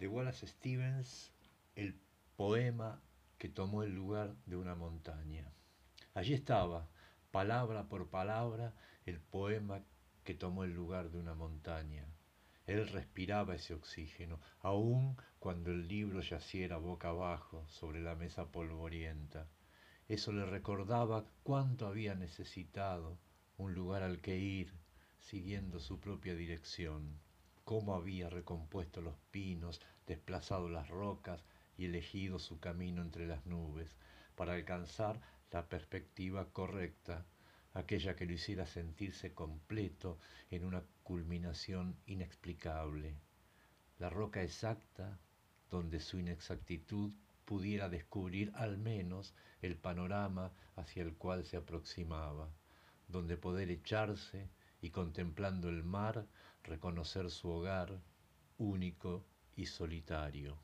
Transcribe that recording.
de Wallace Stevens el poema que tomó el lugar de una montaña. Allí estaba, palabra por palabra, el poema que tomó el lugar de una montaña. Él respiraba ese oxígeno, aun cuando el libro yaciera boca abajo sobre la mesa polvorienta. Eso le recordaba cuánto había necesitado un lugar al que ir, siguiendo su propia dirección, cómo había recompuesto los pinos, desplazado las rocas y elegido su camino entre las nubes, para alcanzar la perspectiva correcta aquella que lo hiciera sentirse completo en una culminación inexplicable, la roca exacta donde su inexactitud pudiera descubrir al menos el panorama hacia el cual se aproximaba, donde poder echarse y contemplando el mar reconocer su hogar único y solitario.